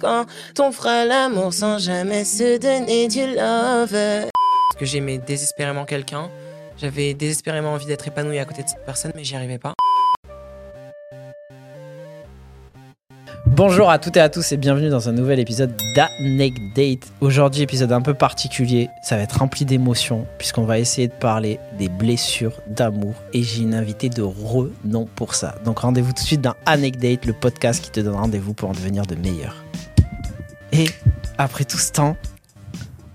Quand on fera l'amour sans jamais se donner du love. Parce que j'aimais désespérément quelqu'un. J'avais désespérément envie d'être épanoui à côté de cette personne, mais j'y arrivais pas. Bonjour à toutes et à tous et bienvenue dans un nouvel épisode d'Anecdate. Aujourd'hui, épisode un peu particulier, ça va être rempli d'émotions puisqu'on va essayer de parler des blessures d'amour et j'ai une invitée de renom pour ça. Donc rendez-vous tout de suite dans Anecdate, le podcast qui te donne rendez-vous pour en devenir de meilleur. Et après tout ce temps,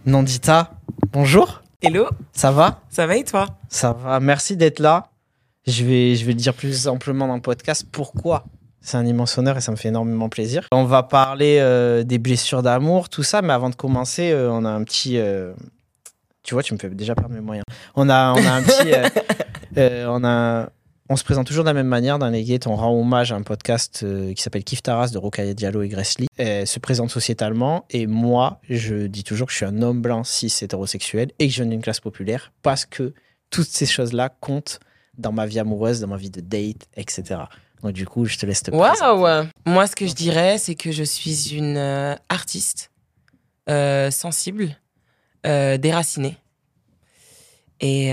Nandita, bonjour, Hello, ça va? Ça va et toi? Ça va, merci d'être là. Je vais, je vais le dire plus amplement dans le podcast. Pourquoi? C'est un immense honneur et ça me fait énormément plaisir. On va parler euh, des blessures d'amour, tout ça, mais avant de commencer, euh, on a un petit. euh, tu vois, tu me fais déjà perdre mes moyens. On a, on a un petit. on a. On se présente toujours de la même manière dans les gates. On rend hommage à un podcast euh, qui s'appelle Kif Taras de Rokhaya Diallo et Gressly. Elle se présente sociétalement. Et moi, je dis toujours que je suis un homme blanc cis hétérosexuel et que je viens d'une classe populaire parce que toutes ces choses-là comptent dans ma vie amoureuse, dans ma vie de date, etc. Donc du coup, je te laisse te présenter. Waouh Moi, ce que je dirais, c'est que je suis une euh, artiste euh, sensible, déracinée. Et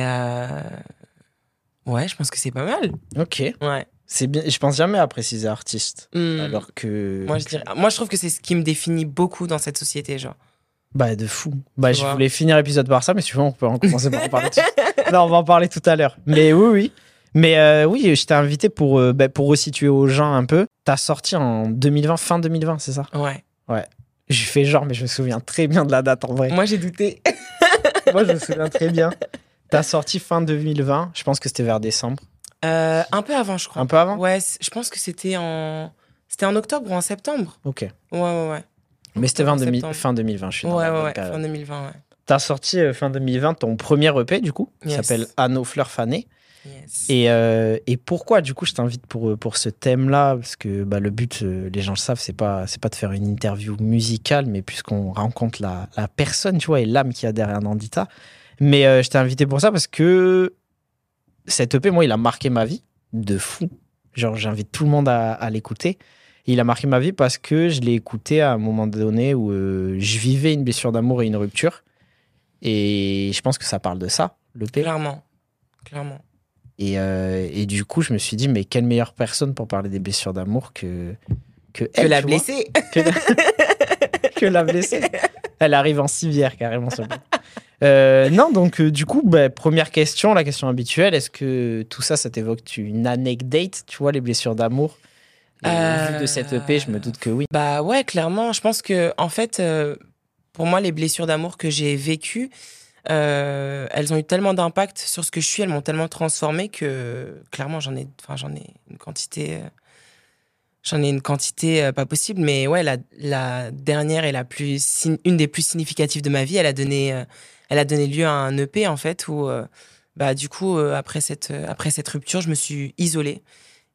ouais, je pense que c'est pas mal. Ok. Ouais. C'est bien. Je pense jamais à préciser artiste. Hmm. Alors que. Moi, je dirais, moi, je trouve que c'est ce qui me définit beaucoup dans cette société, genre. Bah, de fou. Bah, je voulais finir l'épisode par ça, mais veux, on peut en commencer par en parler. tout- non, on va en parler tout à l'heure. Mais oui, oui. Mais euh, oui, je t'ai invité pour, euh, bah, pour resituer aux gens un peu. T'as sorti en 2020, fin 2020, c'est ça? Ouais. J'ai fait genre, mais je me souviens très bien de la date en vrai. Moi, j'ai douté. Moi, je me souviens très bien. T'as sorti fin 2020, je pense que c'était vers décembre. Euh, un peu avant, je crois. Un peu avant? Ouais, je pense que c'était en. C'était en octobre ou en septembre. Ok. Ouais, ouais, ouais. Mais c'était fin, En 2000 septembre. fin 2020, je suis dans Ouais, la ouais, ouais. Fin 2020, ouais. T'as sorti euh, fin 2020 ton premier EP, du coup, qui Yes. s'appelle Anneau Fleurs Fanées. Yes. Et, euh, et pourquoi, du coup, je t'invite pour, euh, pour ce thème-là? Parce que bah, le but, euh, les gens le savent, c'est pas, c'est pas de faire une interview musicale, mais puisqu'on rencontre la, la personne, tu vois, et l'âme qu'il y a derrière Nandita. Mais euh, je t'ai invité pour ça parce que cet EP, moi, il a marqué ma vie de fou. Genre, j'invite tout le monde à, à l'écouter. Il a marqué ma vie parce que je l'ai écouté à un moment donné où euh, je vivais une blessure d'amour et une rupture. Et je pense que ça parle de ça, l'EP. Clairement. Clairement. Et, euh, et du coup, je me suis dit, mais quelle meilleure personne pour parler des blessures d'amour que, que, Que elle, la blessée. que, la... que la blessée. Elle arrive en civière, carrément. sur le. Euh, non, donc euh, du coup, bah, première question, la question habituelle, est-ce que tout ça, ça t'évoque une anecdote, tu vois, les blessures d'amour? Euh, vu de cette EP, je me doute que oui. Bah ouais, clairement. Je pense que, en fait, pour moi, les blessures d'amour que j'ai vécues, elles ont eu tellement d'impact sur ce que je suis, elles m'ont tellement transformé que, clairement, j'en ai, j'en ai une quantité. J'en ai une quantité euh, pas possible, mais ouais, la, la dernière et la plus, une des plus significatives de ma vie, elle a donné, euh, elle a donné lieu à un EP en fait où, euh, bah du coup, après cette, après cette rupture, je me suis isolée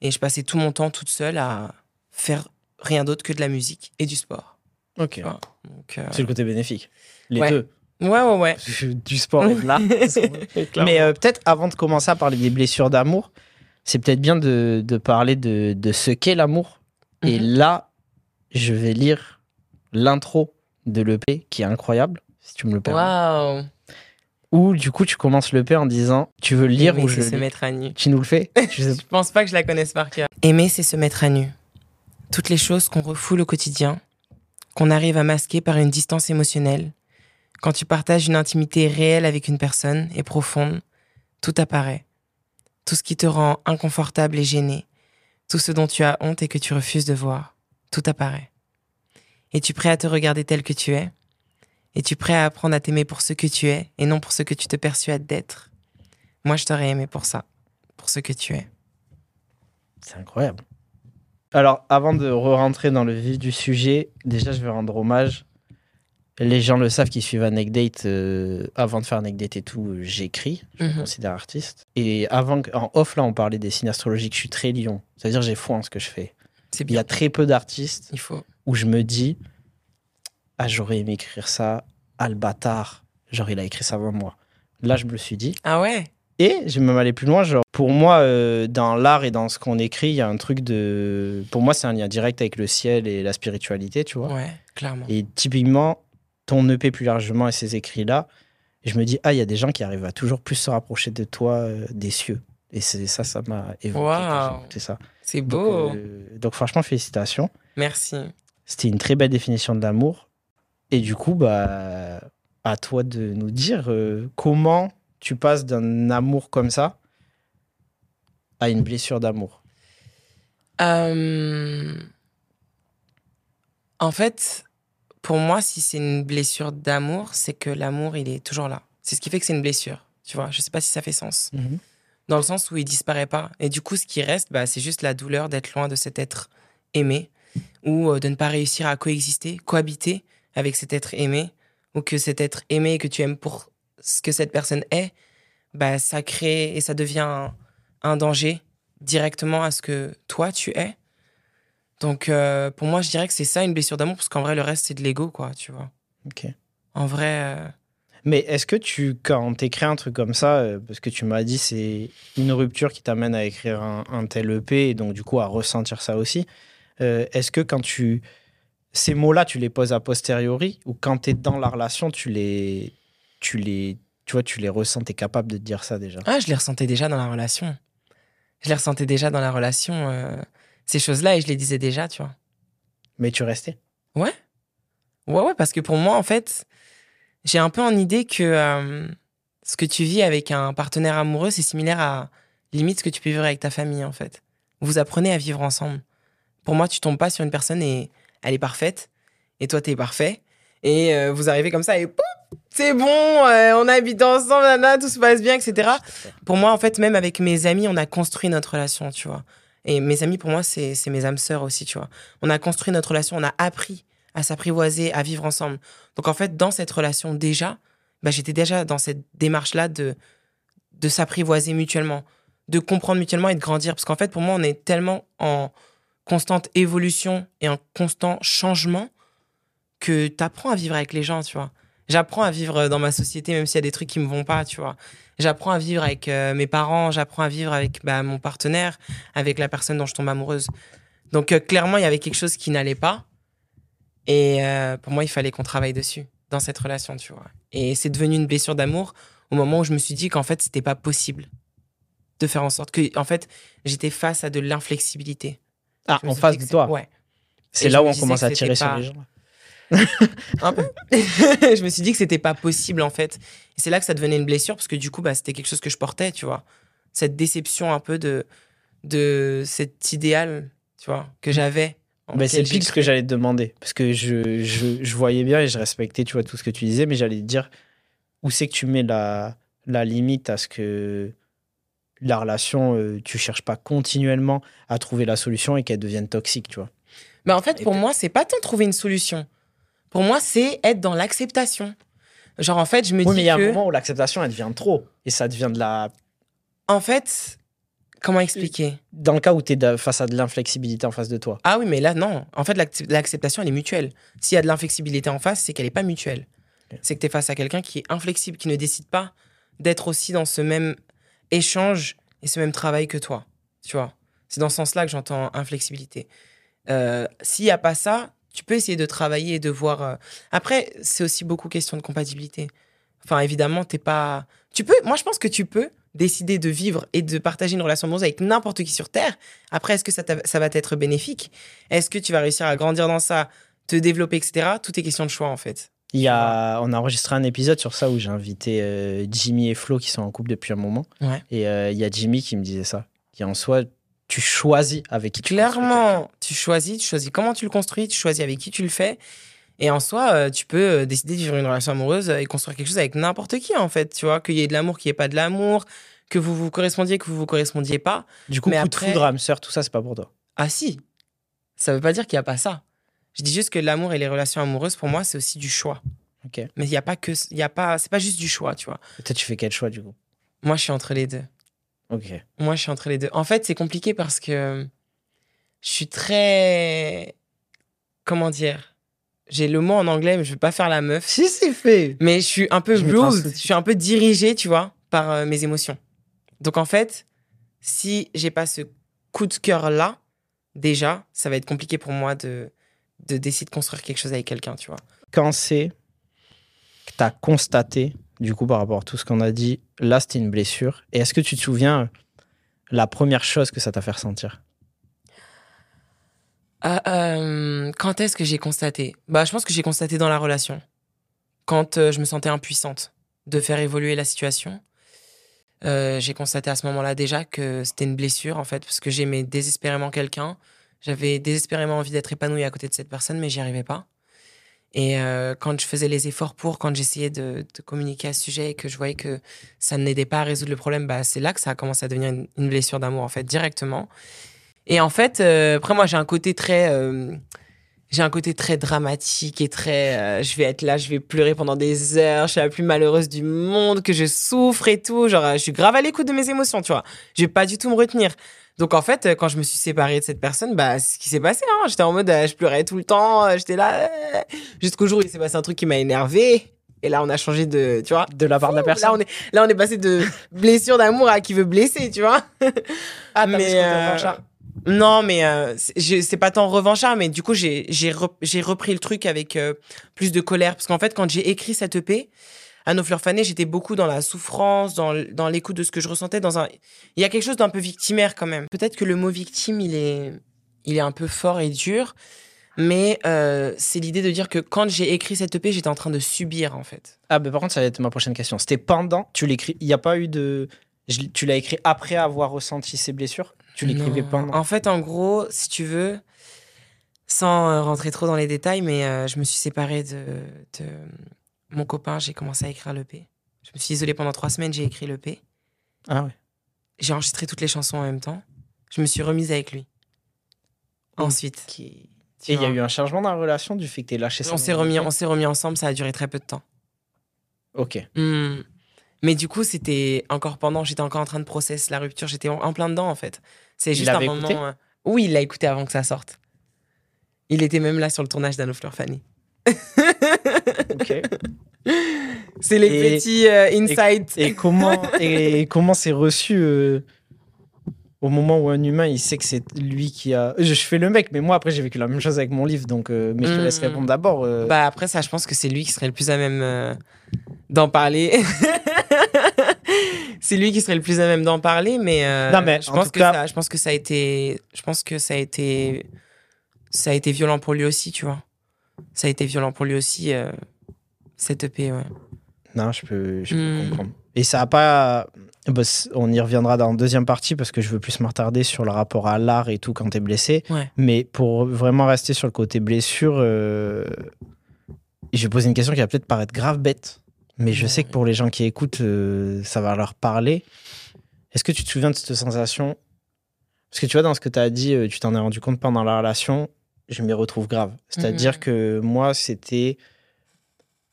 et je passais tout mon temps toute seule à faire rien d'autre que de la musique et du sport. Ok. C'est le côté bénéfique. Les Ouais. deux. ouais, ouais, ouais. Du sport et de l'art. Mais peut-être avant de commencer à parler des blessures d'amour, c'est peut-être bien de, de parler de, de ce qu'est l'amour. Et Mhm. là, je vais lire l'intro de l'EP qui est incroyable, si tu me le permets. Waouh. Où du coup, tu commences l'EP en disant Tu veux le lire Aimer, ou je le se mettre à nu. Tu nous le fais Je sais Je pense pas que je la connaisse par cœur. Aimer, c'est se mettre à nu. Toutes les choses qu'on refoule au quotidien, qu'on arrive à masquer par une distance émotionnelle. Quand tu partages une intimité réelle avec une personne et profonde, tout apparaît. Tout ce qui te rend inconfortable et gêné. Tout ce dont tu as honte et que tu refuses de voir. Tout apparaît. Es-tu prêt à te regarder tel que tu es? Es-tu prêt à apprendre à t'aimer pour ce que tu es et non pour ce que tu te persuades d'être? Moi, je t'aurais aimé pour ça, pour ce que tu es. C'est incroyable. Alors, avant de re-rentrer dans le vif du sujet, déjà, je vais rendre hommage. Les gens le savent qui suivent Anecdate. euh, avant de faire Anecdate et tout, euh, j'écris. Je me Mhm. considère artiste. Et avant, en off, là, on parlait des signes astrologiques. Je suis très lion. C'est-à-dire, j'ai foi en ce que je fais. Il y a très peu d'artistes faut. où je me dis Ah, j'aurais aimé écrire ça. Ah, le bâtard. Genre, il a écrit ça avant moi. Là, je me le suis dit. Ah ouais? Et je vais même aller plus loin. Genre, pour moi, euh, dans l'art et dans ce qu'on écrit, il y a un truc de. Pour moi, c'est un lien direct avec le ciel et la spiritualité, tu vois. Ouais, clairement. Et typiquement, ton EP plus largement et ces écrits-là, je me dis, ah, il y a des gens qui arrivent à toujours plus se rapprocher de toi euh, des cieux. Et c'est ça, ça m'a évoqué. J'ai écouté ça. C'est Donc, beau. euh, donc, franchement, félicitations. Merci. C'était une très belle définition de l'amour. Et du coup, bah, à toi de nous dire euh, comment tu passes d'un amour comme ça à une blessure d'amour. En fait, pour moi, si c'est une blessure d'amour, c'est que l'amour, il est toujours là. C'est ce qui fait que c'est une blessure. Tu vois, je sais pas si ça fait sens. Dans le sens où il disparaît pas. Et du coup, ce qui reste, bah, c'est juste la douleur d'être loin de cet être aimé ou euh, de ne pas réussir à coexister, cohabiter avec cet être aimé ou que cet être aimé que tu aimes pour ce que cette personne est, bah, ça crée et ça devient un, un danger directement à ce que toi tu es. Donc euh, pour moi, je dirais que c'est ça une blessure d'amour parce qu'en vrai, le reste, c'est de l'ego, quoi, tu vois. Ok. En vrai, euh, Mais est-ce que tu, quand t'écris un truc comme ça, euh, parce que tu m'as dit c'est une rupture qui t'amène à écrire un, un tel EP et donc du coup à ressentir ça aussi, est-ce que quand tu. Ces mots-là, tu les poses a posteriori ou quand t'es dans la relation, tu les. Tu les. Tu vois, tu les ressens, t'es capable de te dire ça déjà? ah, je les ressentais déjà dans la relation. Je les ressentais déjà dans la relation, ces choses-là, et je les disais déjà, tu vois. Mais tu restais. Ouais. Ouais, ouais, parce que pour moi, en fait, j'ai un peu en idée que euh, ce que tu vis avec un partenaire amoureux, c'est similaire à limite ce que tu peux vivre avec ta famille, en fait. Vous apprenez à vivre ensemble. Pour moi, tu tombes pas sur une personne et elle est parfaite, et toi, t'es parfait, et euh, vous arrivez comme ça et pouf, c'est bon, euh, on habite ensemble, nana, tout se passe bien, etc. Pour moi, en fait, même avec mes amis, on a construit notre relation, tu vois. Et mes amis, pour moi, c'est mes âmes sœurs aussi, tu vois. On a construit notre relation, on a appris à s'apprivoiser, à vivre ensemble. Donc, en fait, dans cette relation, déjà, bah, j'étais déjà dans cette démarche-là de, de s'apprivoiser mutuellement, de comprendre mutuellement et de grandir. Parce qu'en fait, pour moi, on est tellement en constante évolution et en constant changement que tu apprends à vivre avec les gens, tu vois. J'apprends à vivre dans ma société, même s'il y a des trucs qui me vont pas, tu vois. J'apprends à vivre avec euh, mes parents, j'apprends à vivre avec bah, mon partenaire, avec la personne dont je tombe amoureuse. Donc, euh, clairement, il y avait quelque chose qui n'allait pas. Et euh, pour moi, il fallait qu'on travaille dessus, dans cette relation, tu vois. Et c'est devenu une blessure d'amour au moment où je me suis dit qu'en fait, c'était pas possible de faire en sorte que, en fait, j'étais face à de l'inflexibilité. Ah, en face de toi. Ouais. C'est là où on commence à tirer sur les gens. un peu. je me suis dit que c'était pas possible en fait. Et c'est là que ça devenait une blessure parce que du coup, bah, c'était quelque chose que je portais, tu vois. Cette déception un peu de, de cet idéal, tu vois, que j'avais. Ben, c'est pile ce que j'allais te demander. Parce que je, je, je voyais bien et je respectais tu vois, tout ce que tu disais, mais j'allais te dire où c'est que tu mets la, la limite à ce que la relation, euh, tu cherches pas continuellement à trouver la solution et qu'elle devienne toxique, tu vois. Mais en fait, pour moi, c'est pas tant trouver une solution. Pour moi, c'est être dans l'acceptation. Genre, en fait, je me Oui, mais dis il y a un moment où l'acceptation, elle devient trop. Et ça devient de la. En fait, comment expliquer? Dans le cas où tu es face à de l'inflexibilité en face de toi. Ah oui, mais là, non. En fait, l'acc- l'acceptation, elle est mutuelle. S'il y a de l'inflexibilité en face, c'est qu'elle n'est pas mutuelle. C'est que tu es face à quelqu'un qui est inflexible, qui ne décide pas d'être aussi dans ce même échange et ce même travail que toi. Tu vois? C'est dans ce sens-là que j'entends inflexibilité. Euh, S'il n'y a pas ça, tu peux essayer de travailler et de voir. euh, Après, c'est aussi beaucoup question de compatibilité. Enfin, évidemment, t'es pas. Tu peux. Moi, je pense que tu peux décider de vivre et de partager une relation amoureuse avec n'importe qui sur Terre. Après, est-ce que ça, va t'être bénéfique? Est-ce que tu vas réussir à grandir dans ça, te développer, etc. Tout est question de choix, en fait. Il y a, on a enregistré un épisode sur ça où j'ai invité euh, Jimmy et Flo qui sont en couple depuis un moment. Ouais. Et euh, il y a Jimmy qui me disait ça. Qui en soi, tu choisis avec qui tu Clairement, tu choisis, tu choisis comment tu le construis, tu choisis avec qui tu le fais. Et en soi, euh, tu peux euh, décider de vivre une relation amoureuse euh, et construire quelque chose avec n'importe qui, en fait. Tu vois, qu'il y ait de l'amour, qu'il n'y ait pas de l'amour, que vous vous correspondiez, que vous vous correspondiez pas. Du coup, Mais coup après- de foudre, sœur, tout ça, c'est pas pour toi. Ah si, ça veut pas dire qu'il n'y a pas ça. Je dis juste que l'amour et les relations amoureuses, pour moi, c'est aussi du choix. Ok. Mais il n'y a pas que, il y a pas, c'est pas juste du choix, tu vois. Toi, tu fais quel choix du coup? Moi, je suis entre les deux. Ok. Moi, je suis entre les deux. En fait, c'est compliqué parce que je suis très, comment dire, j'ai le mot en anglais, mais je vais pas faire la meuf. Si, c'est fait. Mais je suis un peu Je sous-titre. je suis un peu dirigée, tu vois, par euh, mes émotions. Donc en fait, si j'ai pas ce coup de cœur là, déjà, ça va être compliqué pour moi de, de décider de construire quelque chose avec quelqu'un, tu vois. Quand c'est que tu as constaté, du coup, par rapport à tout ce qu'on a dit, là, c'était une blessure. Et est-ce que tu te souviens euh, la première chose que ça t'a fait ressentir? Euh, euh, quand est-ce que j'ai constaté? Bah, je pense que j'ai constaté dans la relation. Quand euh, je me sentais impuissante de faire évoluer la situation. J'ai constaté à ce moment-là déjà que c'était une blessure, en fait, parce que j'aimais désespérément quelqu'un. J'avais désespérément envie d'être épanouie à côté de cette personne, mais j'y arrivais pas. Et euh, quand je faisais les efforts pour, quand j'essayais de, communiquer à ce sujet et que je voyais que ça n'aidait pas à résoudre le problème, bah, c'est là que ça a commencé à devenir une, une blessure d'amour, en fait, directement. Et en fait, euh, après, moi, j'ai un côté très. euh, j'ai un côté très dramatique et très. euh, je vais être là, je vais pleurer pendant des heures, je suis la plus malheureuse du monde, que je souffre et tout. Genre, euh, je suis grave à l'écoute de mes émotions, tu vois. Je vais pas du tout me retenir. Donc, en fait, euh, quand je me suis séparée de cette personne, bah, c'est ce qui s'est passé. Hein. J'étais en mode, euh, je pleurais tout le temps, euh, j'étais là. Jusqu'au jour où il s'est passé un truc qui m'a énervé. Et là, on a changé de. Tu vois De la part de la personne Là, on est, là, on est passé de blessure d'amour à qui veut blesser, tu vois. Ah, mais, non, mais euh, c'est- pas tant revanchard, mais du coup, j'ai j'ai re- j'ai repris le truc avec euh, plus de colère. Parce qu'en fait, quand j'ai écrit cette EP, à nos fleurs fanées, j'étais beaucoup dans la souffrance, dans, l'écoute de ce que je ressentais. Dans un... Il y a quelque chose d'un peu victimaire quand même. Peut-être que le mot victime, il est, il est un peu fort et dur. Mais euh, c'est l'idée de dire que quand j'ai écrit cette EP, j'étais en train de subir, en fait. Ah, mais par contre, ça va être ma prochaine question. C'était pendant, tu l'écris, il n'y a pas eu de. tu l'as écrit après avoir ressenti ces blessures? Tu l'écrivais Non. pendant En fait, en gros, si tu veux, sans euh, rentrer trop dans les détails, mais euh, je me suis séparée de, de mon copain, j'ai commencé à écrire l'EP. Je me suis isolée pendant trois semaines, j'ai écrit l'EP. Ah ouais. J'ai enregistré toutes les chansons en même temps. Je me suis remise avec lui. Ensuite. Et il y a eu un changement dans la relation du fait que tu lâché on s'est remis, on s'est remis ensemble, ça a duré très peu de temps. Ok. Hmm. Mais du coup, c'était encore pendant, j'étais encore en train de process la rupture, j'étais en plein dedans en fait. C'est juste un moment. écouté euh, Oui, il l'a écouté avant que ça sorte. Il était même là sur le tournage d'Anno Fleur Fanny. Ok. C'est les Et- petits euh, insights. Et comment et comment c'est reçu euh, au moment où un humain il sait que c'est lui qui a. Je, je fais le mec, mais moi après j'ai vécu la même chose avec mon livre, donc euh, mais je te laisse Mm. répondre d'abord. Bah après ça, je pense que c'est lui qui serait le plus à même d'en parler. c'est lui qui serait le plus à même d'en parler, mais, euh, Non, mais je en pense que cas- ça, je pense que ça a été, je pense que ça a été, ça a été violent pour lui aussi, tu vois. Ça a été violent pour lui aussi euh, cette EP, ouais. Non, je peux, je peux Mm. comprendre. Et ça a pas. bah, on y reviendra dans la deuxième partie parce que je veux plus m'attarder sur le rapport à l'art et tout quand t'es blessé. Ouais. Mais pour vraiment rester sur le côté blessure, euh, je vais poser une question qui va peut-être paraître grave bête, mais je sais que pour les gens qui écoutent, euh, ça va leur parler. Est-ce que tu te souviens de cette sensation? Parce que tu vois, dans ce que tu as dit, euh, tu t'en es rendu compte pendant la relation, je m'y retrouve grave. C'est-à-dire Mhm. que moi, c'était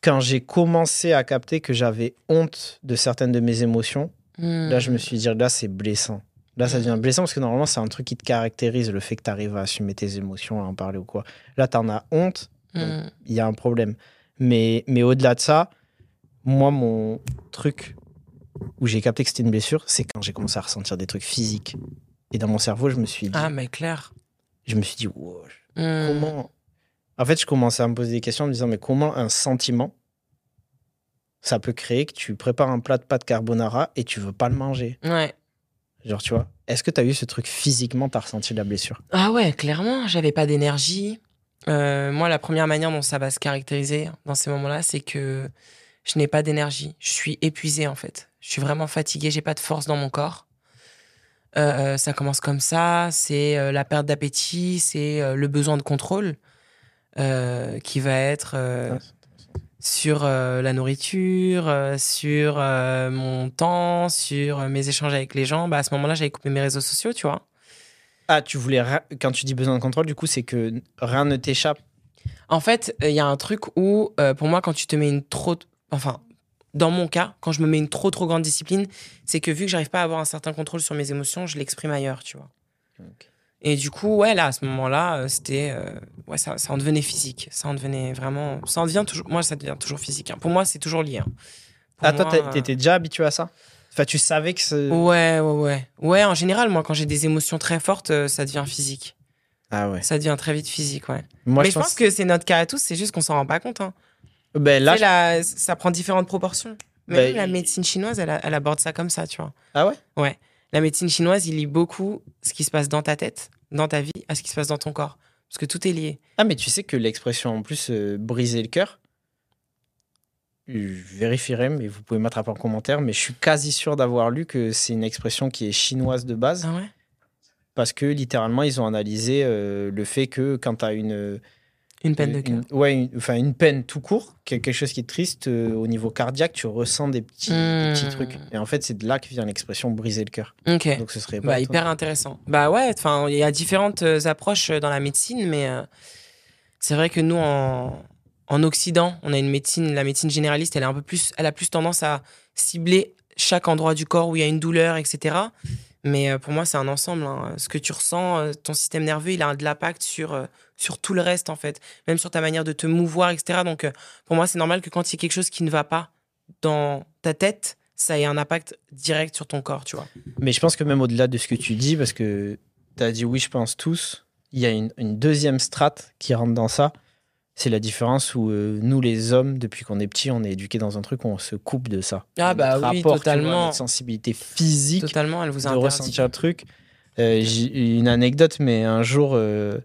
quand j'ai commencé à capter que j'avais honte de certaines de mes émotions, là, je me suis dit, là, c'est blessant. Là, ça devient blessant parce que normalement, c'est un truc qui te caractérise, le fait que tu arrives à assumer tes émotions, à en parler ou quoi. Là, tu en as honte, Mm. il y a un problème. Mais, mais au-delà de ça, moi, mon truc où j'ai capté que c'était une blessure, c'est quand j'ai commencé à ressentir des trucs physiques. Et dans mon cerveau, je me suis dit, Ah mais clair. je me suis dit, wow, Mm. comment En fait, je commençais à me poser des questions en me disant, mais comment un sentiment ça peut créer que tu prépares un plat de pâtes carbonara et tu veux pas le manger? Ouais. Genre, tu vois, est-ce que tu as eu ce truc physiquement, tu as ressenti de la blessure? Ah ouais, clairement, j'avais pas d'énergie. Euh, moi, la première manière dont ça va se caractériser dans ces moments-là, c'est que je n'ai pas d'énergie. Je suis épuisée en fait. Je suis vraiment fatiguée, j'ai pas de force dans mon corps. Euh, euh, ça commence comme ça, c'est euh, la perte d'appétit, c'est euh, le besoin de contrôle qui va être Ah, sur la nourriture, sur mon temps, sur mes échanges avec les gens. Bah, à ce moment-là, j'avais coupé mes réseaux sociaux, tu vois. Ah, tu voulais. Quand tu dis besoin de contrôle, du coup, c'est que rien ne t'échappe. En fait, il y a un truc où, pour moi, quand tu te mets une trop. Enfin, dans mon cas, quand je me mets une trop, trop grande discipline, c'est que vu que j'arrive pas à avoir un certain contrôle sur mes émotions, je l'exprime ailleurs, tu vois. Et du coup, ouais, là, à ce moment-là, euh, c'était. euh, ouais, ça, ça en devenait physique. Ça en devenait vraiment. Ça en devient toujours. Moi, ça devient toujours physique. hein. Pour moi, c'est toujours lié. hein. Ah, toi, t'as- euh, t'étais déjà habitué à ça? Enfin, tu savais que c'est. Ouais, ouais, ouais. Ouais, en général, moi, quand j'ai des émotions très fortes, euh, ça devient physique. Ah ouais. Ça devient très vite physique, ouais. Moi, Mais je pense que c'est notre cas à tous, c'est juste qu'on s'en rend pas compte. Hein. Ben là. Tu sais, la- ça prend différentes proportions. Bah, Même la médecine chinoise, elle, aborde ça comme ça, tu vois. Ah ouais? Ouais. La médecine chinoise, il lit beaucoup ce qui se passe dans ta tête, dans ta vie, à ce qui se passe dans ton corps. Parce que tout est lié. Ah, mais tu sais que l'expression en plus euh, briser le cœur, je vérifierai, mais vous pouvez m'attraper en commentaire, mais je suis quasi sûr d'avoir lu que c'est une expression qui est chinoise de base, Ah ouais? Parce que littéralement, ils ont analysé euh, le fait que quand tu as une, Une peine de cœur. une- enfin une peine tout court, quelque chose qui est triste, euh, au niveau cardiaque, tu ressens des petits, des petits trucs. Et en fait, c'est de là que vient l'expression briser le cœur. Donc ce serait pas Bah, hyper intéressant. Bah ouais, enfin, il y a différentes euh, approches euh, dans la médecine, mais euh, c'est vrai que nous, en, en Occident, on a une médecine, la médecine généraliste, elle, est un peu plus, elle a plus tendance à cibler chaque endroit du corps où il y a une douleur, etc. Mais euh, pour moi, c'est un ensemble. hein. Ce que tu ressens, euh, ton système nerveux, il a de l'impact sur, euh, sur tout le reste, en fait. Même sur ta manière de te mouvoir, etc. Donc, pour moi, c'est normal que quand il y a quelque chose qui ne va pas dans ta tête, ça ait un impact direct sur ton corps, tu vois. Mais je pense que même au-delà de ce que tu dis, parce que tu as dit oui, je pense tous, il y a une, une deuxième strate qui rentre dans ça. C'est la différence où euh, nous, les hommes, depuis qu'on est petits, on est éduqués dans un truc où on se coupe de ça. Ah bah Notre oui, rapport, tu vois, totalement. notre sensibilité physique Totalement, elle vous a de ressentir le truc. Euh, j'ai une anecdote, mais un jour, euh,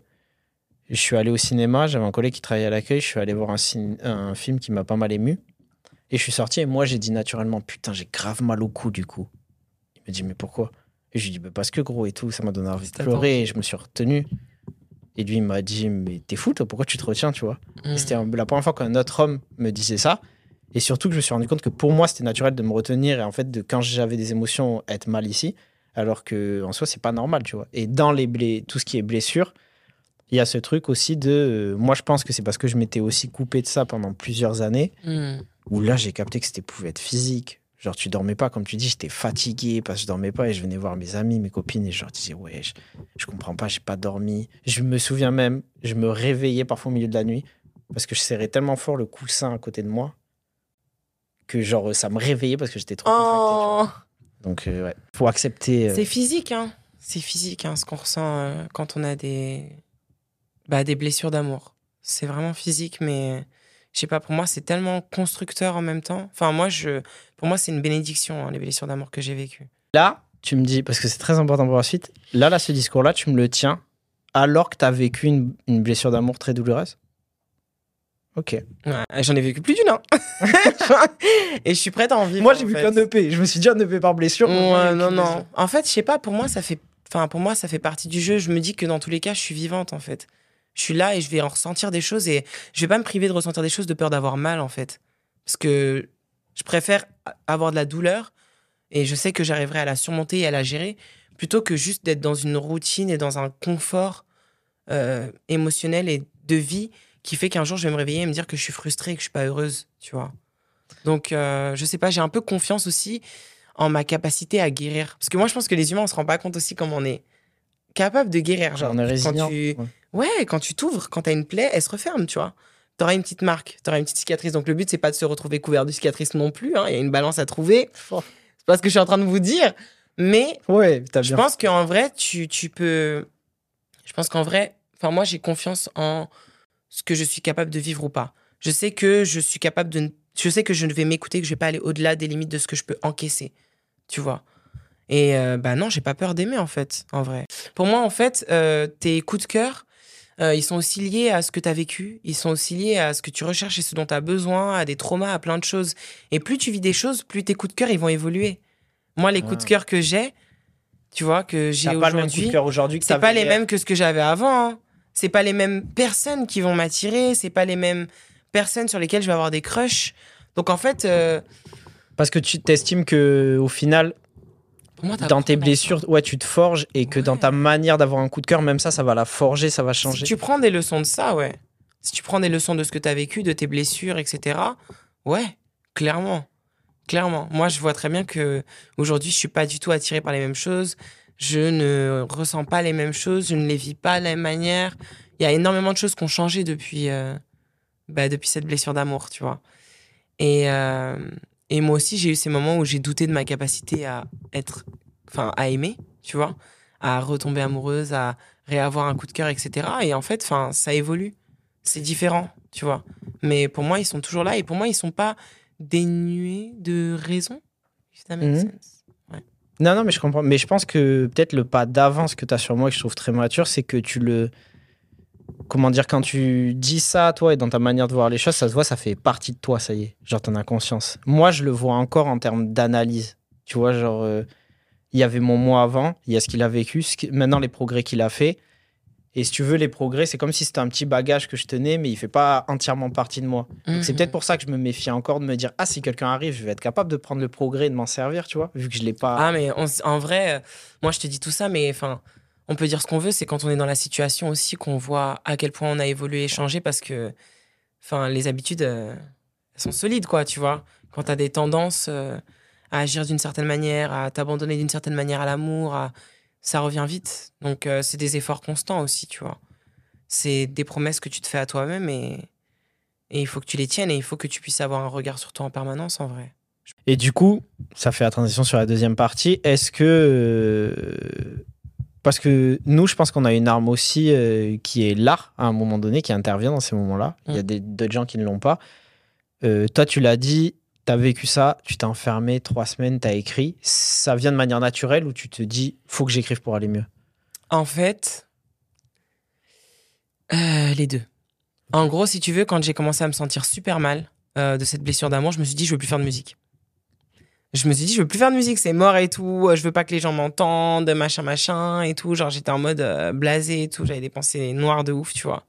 je suis allé au cinéma, j'avais un collègue qui travaillait à l'accueil, je suis allé voir un, un film qui m'a pas mal ému. Et je suis sorti et moi, j'ai dit naturellement, putain, j'ai grave mal au cou du coup. Il me dit, mais pourquoi? Et je lui dis, bah, parce que gros et tout, ça m'a donné envie de pleurer et je me suis retenu. Et lui, il m'a dit, mais t'es fou, toi, pourquoi tu te retiens, tu vois Mm. C'était la première fois qu'un autre homme me disait ça. Et surtout que je me suis rendu compte que pour moi, c'était naturel de me retenir et en fait, de quand j'avais des émotions, être mal ici. Alors que en soi, c'est pas normal, tu vois. Et dans les tout ce qui est blessure, il y a ce truc aussi de. euh, moi, je pense que c'est parce que je m'étais aussi coupé de ça pendant plusieurs années Mm. où là, j'ai capté que c'était pouvait être physique. Genre, tu dormais pas, comme tu dis, j'étais fatigué parce que je dormais pas et je venais voir mes amis, mes copines et je leur disais, ouais, je, je comprends pas, j'ai pas dormi. Je me souviens même, je me réveillais parfois au milieu de la nuit parce que je serrais tellement fort le coussin à côté de moi que, genre, ça me réveillait parce que j'étais trop contracté. Oh, Donc, euh, ouais, faut accepter. euh, c'est physique, hein. C'est physique, hein, ce qu'on ressent euh, quand on a des, bah, des blessures d'amour. C'est vraiment physique, mais je sais pas, pour moi, c'est tellement constructeur en même temps. Enfin, moi, je, pour moi, c'est une bénédiction, hein, les blessures d'amour que j'ai vécues. Là, tu me dis, parce que c'est très important pour la suite, là, là, ce discours-là, tu me le tiens alors que tu as vécu une, une blessure d'amour très douloureuse? Ok. Ouais, J'en ai vécu plus d'une, hein. Et je suis prête à en vivre. Moi, j'ai vu qu'un EP. Je me suis dit un EP par blessure. Ouais, non, non. blessure. En fait, je sais pas, pour moi, ça fait. Enfin, pour moi, ça fait partie du jeu. Je me dis que dans tous les cas, je suis vivante, en fait. Je suis là et je vais en ressentir des choses et je vais pas me priver de ressentir des choses de peur d'avoir mal, en fait. Parce que je préfère avoir de la douleur et je sais que j'arriverai à la surmonter et à la gérer plutôt que juste d'être dans une routine et dans un confort euh, émotionnel et de vie qui fait qu'un jour, je vais me réveiller et me dire que je suis frustrée et que je suis pas heureuse, tu vois. Donc, euh, je sais pas, j'ai un peu confiance aussi en ma capacité à guérir. Parce que moi, je pense que les humains, on se rend pas compte aussi comment on est capable de guérir. Genre, on est quand résilient. tu, Ouais. Ouais, quand tu t'ouvres, quand t'as une plaie, elle se referme, tu vois. T'auras une petite marque, t'auras une petite cicatrice. Donc, le but, c'est pas de se retrouver couvert de cicatrices non plus. hein. Il y a une balance à trouver. Oh. C'est pas ce que je suis en train de vous dire. Mais Ouais, t'as je bien. pense qu'en vrai, tu, tu peux. Je pense qu'en vrai, enfin, moi, j'ai confiance en ce que je suis capable de vivre ou pas. Je sais que je suis capable de. Je sais que je ne vais m'écouter, que je vais pas aller au-delà des limites de ce que je peux encaisser. Tu vois. Et euh, bah non, j'ai pas peur d'aimer, en fait, en vrai. Pour moi, en fait, euh, tes coups de cœur, euh, ils sont aussi liés à ce que tu as vécu. Ils sont aussi liés à ce que tu recherches et ce dont tu as besoin, à des traumas, à plein de choses. Et plus tu vis des choses, plus tes coups de cœur, ils vont évoluer. Moi, les coups de cœur que j'ai, tu vois, que j'ai aujourd'hui, cœur aujourd'hui c'est pas les mêmes que ce que j'avais avant. hein. C'est pas les mêmes personnes qui vont m'attirer. C'est pas les mêmes personnes sur lesquelles je vais avoir des crushs. Donc en fait, euh, Parce que tu t'estimes que au final, moi, dans tes blessures, ouais, tu te forges et que dans ta manière d'avoir un coup de cœur, même ça, ça va la forger, ça va Si changer. tu prends des leçons de ça, ouais. Si tu prends des leçons de ce que tu as vécu, de tes blessures, etc. Ouais, clairement. Clairement. Moi, je vois très bien que aujourd'hui, je suis pas du tout attiré par les mêmes choses. Je ne ressens pas les mêmes choses. Je ne les vis pas de la même manière. Il y a énormément de choses qui ont changé depuis, euh, bah, depuis cette blessure d'amour, tu vois. Et, euh, et moi aussi, j'ai eu ces moments où j'ai douté de ma capacité à être, enfin, à aimer, tu vois, à retomber amoureuse, à réavoir un coup de cœur, etc. Et en fait, enfin, ça évolue. C'est différent, tu vois. Mais pour moi, ils sont toujours là et pour moi, ils sont pas dénués de raison. if that makes sense. Non, non, mais je comprends. Mais je pense que peut-être le pas d'avance que tu as sur moi, que je trouve très mature, c'est que tu le. Comment dire, quand tu dis ça, toi, et dans ta manière de voir les choses, ça se voit, ça fait partie de toi, ça y est. Genre, t'en as conscience. Moi, je le vois encore en termes d'analyse. Tu vois, genre, euh, il y avait mon moi avant, il y a ce qu'il a vécu, ce qui- maintenant les progrès qu'il a fait. Et si tu veux, les progrès, c'est comme si c'était un petit bagage que je tenais, mais il fait pas entièrement partie de moi. C'est Mhm. peut-être pour ça que je me méfie encore de me dire, ah, si quelqu'un arrive, je vais être capable de prendre le progrès et de m'en servir, tu vois, vu que je l'ai pas. Ah, mais on en vrai, euh, moi, je te dis tout ça, mais enfin, on peut dire ce qu'on veut. C'est quand on est dans la situation aussi qu'on voit à quel point on a évolué et changé parce que, enfin, les habitudes, euh, sont solides, quoi, tu vois. Quand tu as des tendances euh, à agir d'une certaine manière, à t'abandonner d'une certaine manière à l'amour, ça revient vite. Donc, euh, c'est des efforts constants aussi, tu vois. C'est des promesses que tu te fais à toi-même et il faut que tu les tiennes et il faut que tu puisses avoir un regard sur toi en permanence, en vrai. Et du coup, ça fait la transition sur la deuxième partie. Est-ce que. Parce que nous, je pense qu'on a une arme aussi euh, qui est l'art, à un moment donné, qui intervient dans ces moments-là. Il y a Mm. d'autres gens qui ne l'ont pas. Euh, toi, tu l'as dit, tu as vécu ça, tu t'es enfermé trois semaines, tu as écrit. Ça vient de manière naturelle ou tu te dis, faut que j'écrive pour aller mieux? En fait, euh, les deux. En gros, si tu veux, quand j'ai commencé à me sentir super mal de cette blessure d'amour, je me suis dit, je veux plus faire de musique. Je me suis dit, je veux plus faire de musique, c'est mort et tout. euh, Je veux pas que les gens m'entendent, machin, machin et tout. Genre, j'étais en mode euh, blasé et tout. J'avais des pensées noires de ouf, tu vois.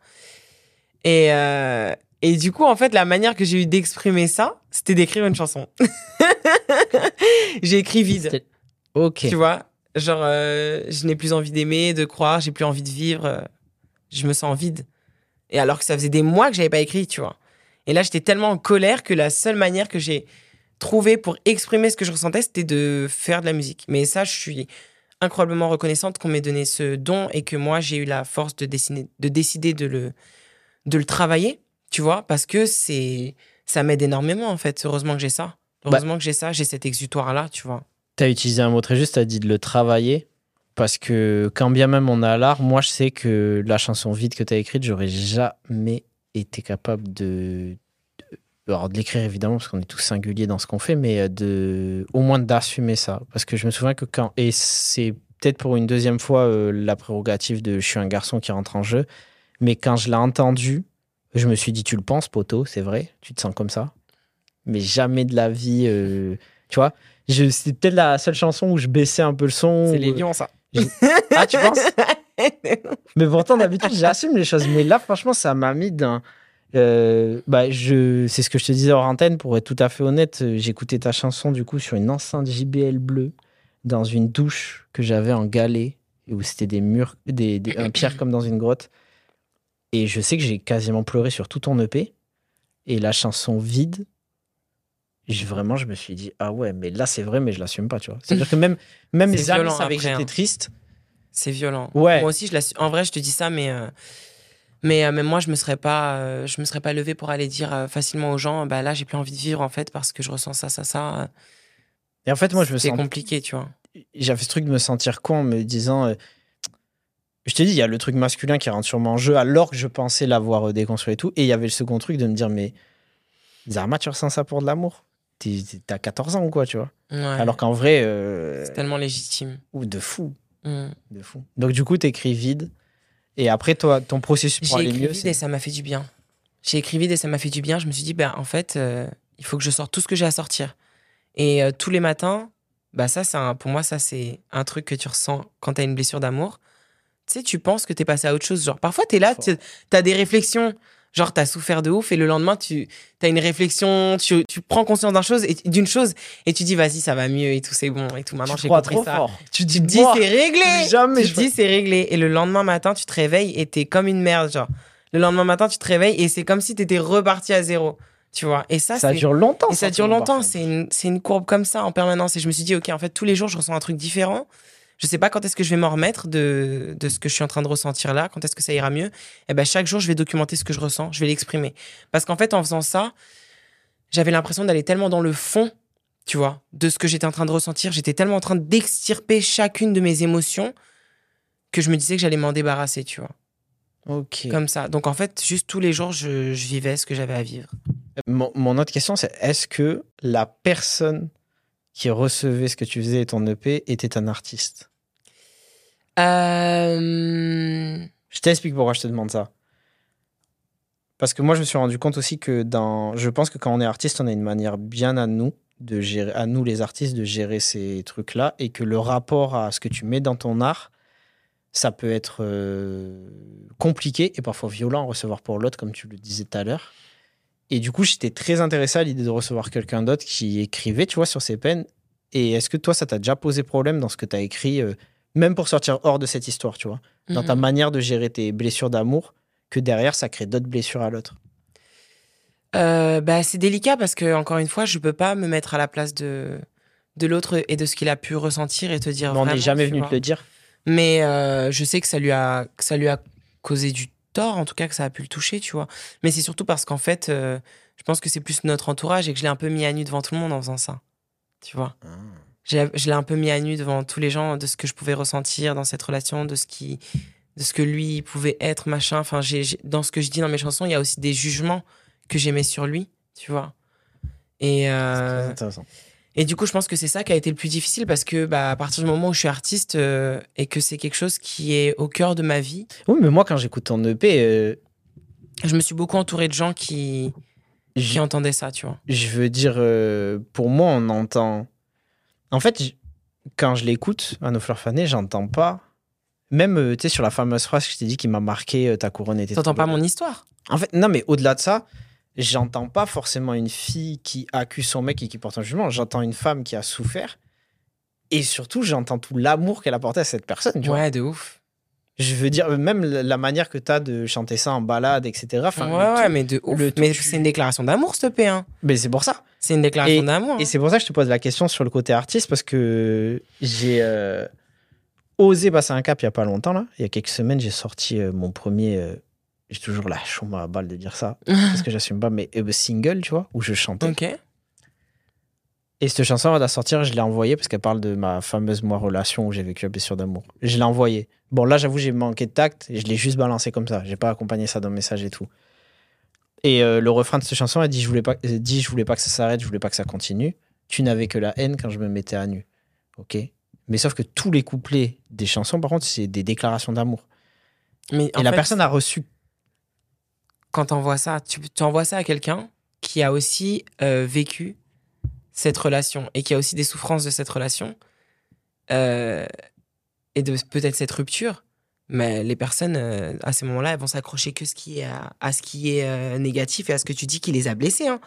Et, euh, et du coup, en fait, la manière que j'ai eu d'exprimer ça, c'était d'écrire une chanson. j'ai écrit vide. Ok. Tu vois Genre, euh, je n'ai plus envie d'aimer, de croire, j'ai plus envie de vivre. je me sens vide. Et alors que ça faisait des mois que j'avais pas écrit, tu vois. Et là, j'étais tellement en colère que la seule manière que j'ai trouvée pour exprimer ce que je ressentais, c'était de faire de la musique. Mais ça, je suis incroyablement reconnaissante qu'on m'ait donné ce don et que moi, j'ai eu la force de, dessiner, de décider de le, de le travailler, tu vois, parce que c'est ça m'aide énormément, en fait. Heureusement que j'ai ça. Heureusement que j'ai ça, j'ai cet exutoire-là, tu vois. Tu as utilisé un mot très juste, tu as dit de le travailler. Parce que quand bien même on a l'art, moi je sais que la chanson vide que tu as écrite, j'aurais jamais été capable de. Alors de l'écrire évidemment, parce qu'on est tous singuliers dans ce qu'on fait, mais euh, de au moins d'assumer ça. Parce que je me souviens que quand. Et c'est peut-être pour une deuxième fois euh, la prérogative de je suis un garçon qui rentre en jeu, mais quand je l'ai entendu, je me suis dit, tu le penses, poteau, c'est vrai, tu te sens comme ça? Mais jamais de la vie. euh, tu vois, je- c'est peut-être la seule chanson où je baissais un peu le son. C'est les lions, ça. Ah, tu penses? Mais pourtant, d'habitude, j'assume les choses. Mais là, franchement, ça m'a mis d'un. Euh, bah, je, c'est ce que je te disais hors antenne, pour être tout à fait honnête. euh, J'écoutais ta chanson du coup sur une enceinte JBL bleue dans une douche que j'avais en galet où c'était des murs, des, des- un pierre comme dans une grotte. Et je sais que j'ai quasiment pleuré sur tout ton EP. Et la chanson vide, je- vraiment, je me suis dit, ah ouais, mais là, c'est vrai, mais je l'assume pas, tu vois. C'est-à-dire que même, même C'est mes amis violent savaient que j'étais hein. triste. C'est violent. Ouais. Moi aussi, je l'assume. En vrai, je te dis ça, mais euh, mais euh, même moi, je me serais pas, euh, je me serais pas levé pour aller dire euh, facilement aux gens, bah là, j'ai plus envie de vivre en fait parce que je ressens ça, ça, ça. Et en fait, moi, je me C'est compliqué, tu vois. j'avais ce truc de me sentir con en me disant je te dis il y a le truc masculin qui rentre sûrement en jeu alors que je pensais l'avoir déconstruit et tout et il y avait le second truc de me dire mais Zarma tu ressens ça pour de l'amour? T'as 14 ans ou quoi tu vois? Ouais. alors qu'en vrai c'est tellement légitime. ou de fou Mm. de fou donc du coup t'écris vide et après toi ton processus pour J'ai aller mieux c'est et ça m'a fait du bien. J'ai écrit vide et ça m'a fait du bien. Je me suis dit, bah en fait, euh, il faut que je sorte tout ce que j'ai à sortir. Et euh, tous les matins, bah ça, c'est un- pour moi, ça c'est un truc que tu ressens quand t'as une blessure d'amour. Tu sais, tu penses que t'es passé à autre chose. Genre, parfois t'es là, Fort. tu- t'as des réflexions. Genre, t'as souffert de ouf et le lendemain, tu as une réflexion, tu, tu prends conscience d'une chose, et, d'une chose et tu dis, vas-y, ça va mieux et tout, c'est bon et tout. Maintenant, tu j'ai compris trop ça. fort tu Tu te dis, c'est réglé. jamais Tu je te dis, c'est réglé. Et le lendemain matin, tu te réveilles et t'es comme une merde, genre. Le lendemain matin, tu te réveilles et c'est comme si t'étais reparti à zéro. Tu vois. Et ça, ça dure longtemps Et ça dure longtemps. C'est une, c'est une courbe comme ça en permanence. Et je me suis dit, OK, en fait, tous les jours, je ressens un truc différent. Je sais pas quand est-ce que je vais m'en remettre de, de ce que je suis en train de ressentir là, quand est-ce que ça ira mieux. Et ben, chaque jour, je vais documenter ce que je ressens, je vais l'exprimer. Parce qu'en fait, en faisant ça, j'avais l'impression d'aller tellement dans le fond tu vois, de ce que j'étais en train de ressentir. J'étais tellement en train d'extirper chacune de mes émotions que je me disais que j'allais m'en débarrasser, tu vois. Ok. Comme ça. Donc en fait, juste tous les jours, je, je vivais ce que j'avais à vivre. Mon, mon autre question, c'est est-ce que la personne qui recevait ce que tu faisais et ton EP était un artiste? Euh... Je t'explique pourquoi je te demande ça. Parce que moi, je me suis rendu compte aussi que dans. Je pense que quand on est artiste, on a une manière bien à nous, de gérer, à nous les artistes, de gérer ces trucs-là. Et que le rapport à ce que tu mets dans ton art, ça peut être euh, compliqué et parfois violent à recevoir pour l'autre, comme tu le disais tout à l'heure. Et du coup, j'étais très intéressé à l'idée de recevoir quelqu'un d'autre qui écrivait, tu vois, sur ses peines. Et est-ce que toi, ça t'a déjà posé problème dans ce que tu as écrit, euh, même pour sortir hors de cette histoire, tu vois dans ta Mhm. manière de gérer tes blessures d'amour que derrière ça crée d'autres blessures à l'autre. Euh, bah, c'est délicat parce que, encore une fois, je peux pas me mettre à la place de, de l'autre et de ce qu'il a pu ressentir et te dire. Mais on n'est jamais venu vois. te le dire. Mais euh, je sais que ça lui a que ça lui a causé du tort, en tout cas que ça a pu le toucher, tu vois. Mais c'est surtout parce qu'en fait, euh, je pense que c'est plus notre entourage et que je l'ai un peu mis à nu devant tout le monde en faisant ça, tu vois. J'ai- Je l'ai un peu mis à nu devant tous les gens de ce que je pouvais ressentir dans cette relation, de ce qui, de ce que lui pouvait être, machin. Enfin, j'ai, dans ce que je dis dans mes chansons, il y a aussi des jugements que j'aimais sur lui, tu vois. Et euh, très intéressant. et du coup, je pense que c'est ça qui a été le plus difficile parce que, bah, à partir du moment où je suis artiste euh, et que c'est quelque chose qui est au cœur de ma vie, Oui, mais moi quand j'écoute ton EP, euh, je me suis beaucoup entourée de gens qui, qui j- entendaient ça, tu vois. je veux dire, pour moi, on entend. En fait, quand je l'écoute, nos fleurs fanées, j'entends pas. Même, euh, tu sais, sur la fameuse phrase que je t'ai dit qui m'a marqué, euh, ta couronne était. T'entends pas mon histoire? En fait, non, mais au-delà de ça, j'entends pas forcément une fille qui accuse son mec et qui porte un jugement. J'entends une femme qui a souffert. Et surtout, j'entends tout l'amour qu'elle a porté à cette personne. Tu vois. Ouais, de ouf. Je veux dire, même la manière que tu as de chanter ça en balade, etc. Enfin, ouais, ouais, tout- mais de ouf. le tout, mais tu- c'est une déclaration d'amour, s'il te plaît. Hein. Mais c'est pour ça. C'est une déclaration d'amour. Et hein. c'est pour ça que je te pose la question sur le côté artiste, parce que j'ai euh, osé passer un cap il y a pas longtemps. Là. Il y a quelques semaines, j'ai sorti euh, mon premier. euh, j'ai toujours la chaume à balle de dire ça, parce que j'assume pas, mais euh, single, tu vois, où je chantais. ok. Et cette chanson, avant de la sortir, je l'ai envoyée parce qu'elle parle de ma fameuse moi relation où j'ai vécu la blessure d'amour. Je l'ai envoyée. Bon, là, j'avoue, j'ai manqué de tact et je l'ai juste balancé comme ça. J'ai pas accompagné ça d'un message et tout. Et euh, le refrain de cette chanson, elle dit je voulais pas, elle dit je voulais pas que ça s'arrête, je voulais pas que ça continue. Tu n'avais que la haine quand je me mettais à nu. Ok. Mais sauf que tous les couplets des chansons, par contre, c'est des déclarations d'amour. Mais en Et la fait, personne a reçu. quand t'envoies ça, tu, tu envoies ça à quelqu'un qui a aussi euh, vécu cette relation et qui a aussi des souffrances de cette relation euh, et de peut-être cette rupture. Mais les personnes, euh, à ces moments-là, elles vont s'accrocher que ce qui est à, à ce qui est euh, négatif et à ce que tu dis qui les a blessés. hein.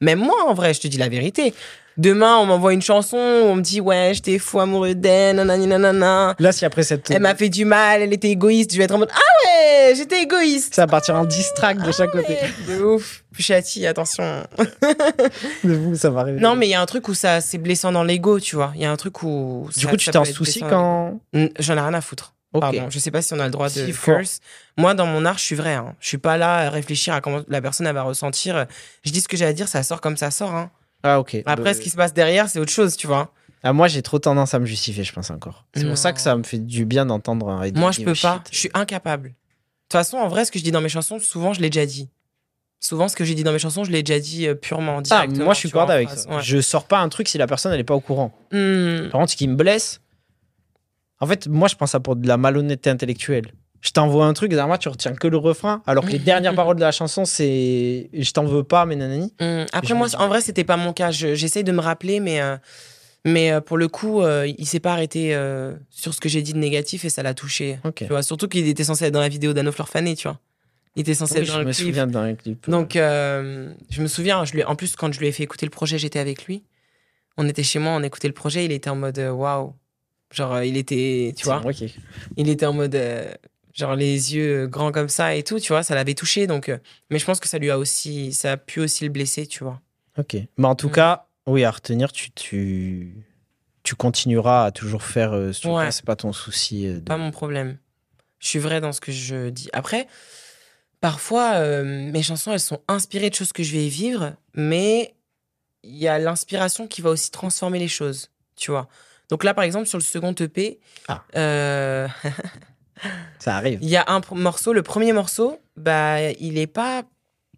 Même moi, en vrai, je te dis la vérité. Demain, on m'envoie une chanson, on me dit ouais, j'étais fou amoureux d'elle, nanani nanana. Là, si après cette. Elle m'a fait du mal, elle était égoïste. Je vais être en mode ah ouais, j'étais égoïste. Ça va partir en distract de chaque côté. Ouais, de ouf. Chati, attention. De vous, ça va arriver. Non, mais il y a un truc où ça c'est blessant dans l'ego, tu vois. Il y a un truc où. Du ça- coup, tu t'en blessant quand. J'en ai rien à foutre. Ok. Pardon. Je sais pas si on a le droit de curse. Moi, dans mon art, je suis vrai. Hein. Je suis pas là à réfléchir à comment la personne elle va ressentir. Je dis ce que j'ai à dire, ça sort comme ça sort. Hein. Ah, ok. Après, Bah, ce qui se passe derrière, c'est autre chose, tu vois. Ah, moi, j'ai trop tendance à me justifier, je pense encore. C'est pour ça que ça me fait du bien d'entendre un Moi, je peux pas. Je suis incapable. De toute façon, en vrai, ce que je dis dans mes chansons, souvent, je l'ai déjà dit. Souvent, ce que j'ai dit dans mes chansons, je l'ai déjà dit euh, purement, Ah, directement. moi, je suis corde avec ça. Ouais. Je sors pas un truc si la personne, elle est pas au courant. Hmm. Par contre, ce qui me blesse, en fait, moi, je prends ça pour de la malhonnêteté intellectuelle. Je t'envoie un truc, derrière moi, tu retiens que le refrain, alors que les dernières paroles de la chanson, c'est je t'en veux pas, mais nanani. Hum, Après, moi, dis- en vrai, c'était pas mon cas. Je- J'essaye de me rappeler, mais, euh, mais euh, pour le coup, euh, il s'est pas arrêté euh, sur ce que j'ai dit de négatif et ça l'a touché. Ok. Tu vois, surtout qu'il était censé être dans la vidéo d'Anno Fleur tu vois. Il était censé Oui, être dans je le me clip. souviens clip. Donc, euh, je me souviens, je lui, en plus, quand je lui ai fait écouter le projet, j'étais avec lui. On était chez moi, on écoutait le projet, il était en mode waouh. Genre, euh, il était, tu vois, il était en mode euh, genre les yeux grands comme ça et tout, tu vois, ça l'avait touché. Donc, euh, mais je pense que ça lui a aussi, ça a pu aussi le blesser, tu vois. Ok. Mais en tout Mm. cas, oui, à retenir, tu, tu, tu continueras à toujours faire euh, ce Ouais. c'est pas ton souci. euh, de- pas mon problème. Je suis vrai dans ce que je dis. Après, parfois, euh, mes chansons, elles sont inspirées de choses que je vais vivre, mais il y a l'inspiration qui va aussi transformer les choses, tu vois. Donc là, par exemple, sur le second EP, Ah. euh, Ça arrive. il y a un morceau, le premier morceau, bah, il est pas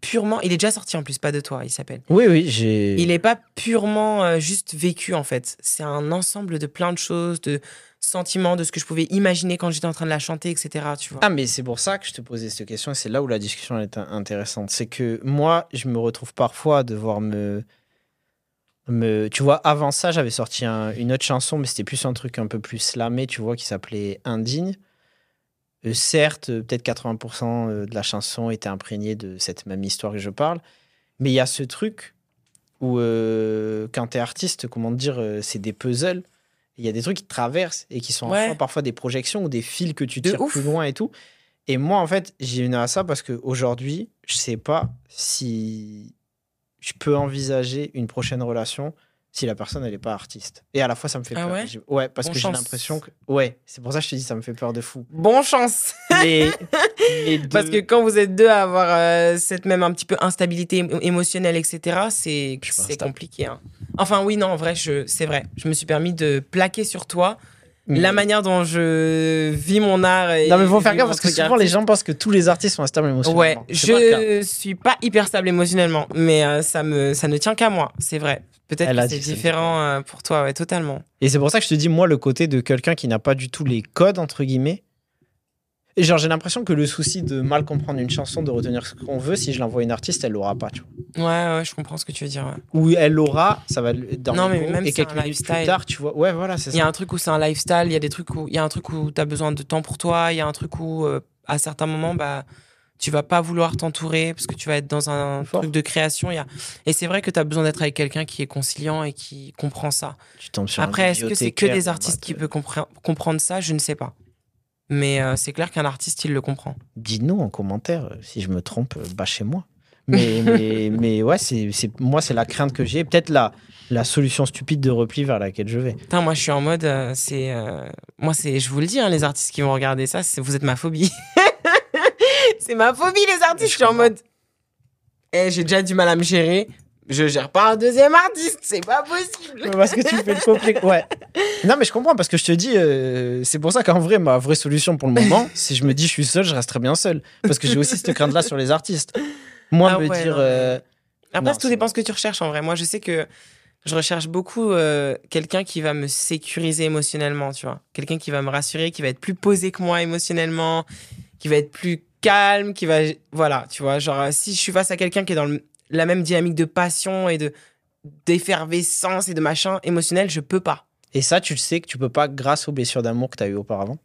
purement, il est déjà sorti en plus, pas de toi, il s'appelle. Oui, oui, j'ai. Il n'est pas purement euh, juste vécu en fait. C'est un ensemble de plein de choses, de sentiments, de ce que je pouvais imaginer quand j'étais en train de la chanter, etc. Tu vois. Ah, mais c'est pour ça que je te posais cette question et c'est là où la discussion est in- intéressante. C'est que moi, je me retrouve parfois à devoir me. Me... Tu vois, avant ça, j'avais sorti un- une autre chanson, mais c'était plus un truc un peu plus slamé, tu vois, qui s'appelait Indigne. Euh, certes, euh, peut-être 80% euh, de la chanson était imprégnée de cette même histoire que je parle, mais il y a ce truc où, euh, quand tu es artiste, comment dire, euh, c'est des puzzles. Il y a des trucs qui te traversent et qui sont Ouais. parfois des projections ou des fils que tu tires plus loin et tout. Et moi, en fait, j'ai venu à ça parce qu'aujourd'hui, je sais pas si je peux envisager une prochaine relation si la personne, elle n'est pas artiste. Et à la fois, ça me fait Ah peur. ouais? Ouais, parce Bon que j'ai l'impression que. Ouais, c'est pour ça que je te dis, ça me fait peur de fou. Bon chance Les, les Parce que quand vous êtes deux à avoir euh, cette même un petit peu instabilité émo- émotionnelle, etc., c'est c'est compliqué. hein. Enfin oui, non, en vrai, je- c'est vrai. Je me suis permis de plaquer sur toi Mais- la manière dont je vis mon art. Et Non, mais faut faire gaffe parce que souvent, les gens pensent que tous les artistes sont instables émotionnellement. Ouais, je suis pas hyper stable émotionnellement, mais euh, ça me ça ne tient qu'à moi, c'est vrai. Peut-être que c'est différent euh, pour toi, ouais, totalement. Et c'est pour ça que je te dis, moi, le côté de quelqu'un qui n'a pas du tout les codes, entre guillemets. Et genre, j'ai l'impression que le souci de mal comprendre une chanson, de retenir ce qu'on veut, si je l'envoie à une artiste, elle l'aura pas, tu vois. Ouais, ouais, je comprends ce que tu veux dire. ouais. Ou elle l'aura, ça va dans Non, mais même et quelques un minutes plus lifestyle. tard, tu vois. Ouais, voilà, c'est Il y a ça. un truc où c'est un lifestyle, il y a des trucs où il y a un truc où tu as besoin de temps pour toi, il y a un truc où euh, à certains moments bah tu vas pas vouloir t'entourer parce que tu vas être dans un Fort. truc de création, y a et c'est vrai que tu as besoin d'être avec quelqu'un qui est conciliant et qui comprend ça. Tu tombes sur Après, est-ce que c'est que des bah, artistes qui peuvent compre- comprendre ça? Je ne sais pas. Mais euh, c'est clair qu'un artiste, il le comprend. Dis-nous en commentaire euh, si je me trompe, bah chez moi. Mais, mais, mais ouais, c'est, moi, c'est la crainte que j'ai. Peut-être la, la solution stupide de repli vers laquelle je vais. Putain, moi, je suis en mode, euh, c'est, euh, moi, c'est, je vous le dis, hein, les artistes qui vont regarder ça, c'est, vous êtes ma phobie. c'est ma phobie, les artistes. Je, suis en mode, eh, j'ai déjà du mal à me gérer. Je gère pas un deuxième artiste, c'est pas possible. Parce que tu fais le complexe. Ouais. Non, mais je comprends parce que je te dis, euh, c'est pour ça qu'en vrai, ma vraie solution pour le moment, si je me dis je suis seul, je resterai bien seul. Parce que j'ai aussi cette crainte-là sur les artistes. Moi, Ah me ouais, dire. euh, Après, Non, tout c'est dépend ce que tu recherches en vrai. Moi, je sais que je recherche beaucoup euh, quelqu'un qui va me sécuriser émotionnellement, tu vois. Quelqu'un qui va me rassurer, qui va être plus posé que moi émotionnellement, qui va être plus calme, qui va. Voilà, tu vois. Genre, si je suis face à quelqu'un qui est dans le- la même dynamique de passion et de d'effervescence et de machin émotionnel, je peux pas. Et ça, tu le sais que tu peux pas grâce aux blessures d'amour que tu as eues auparavant?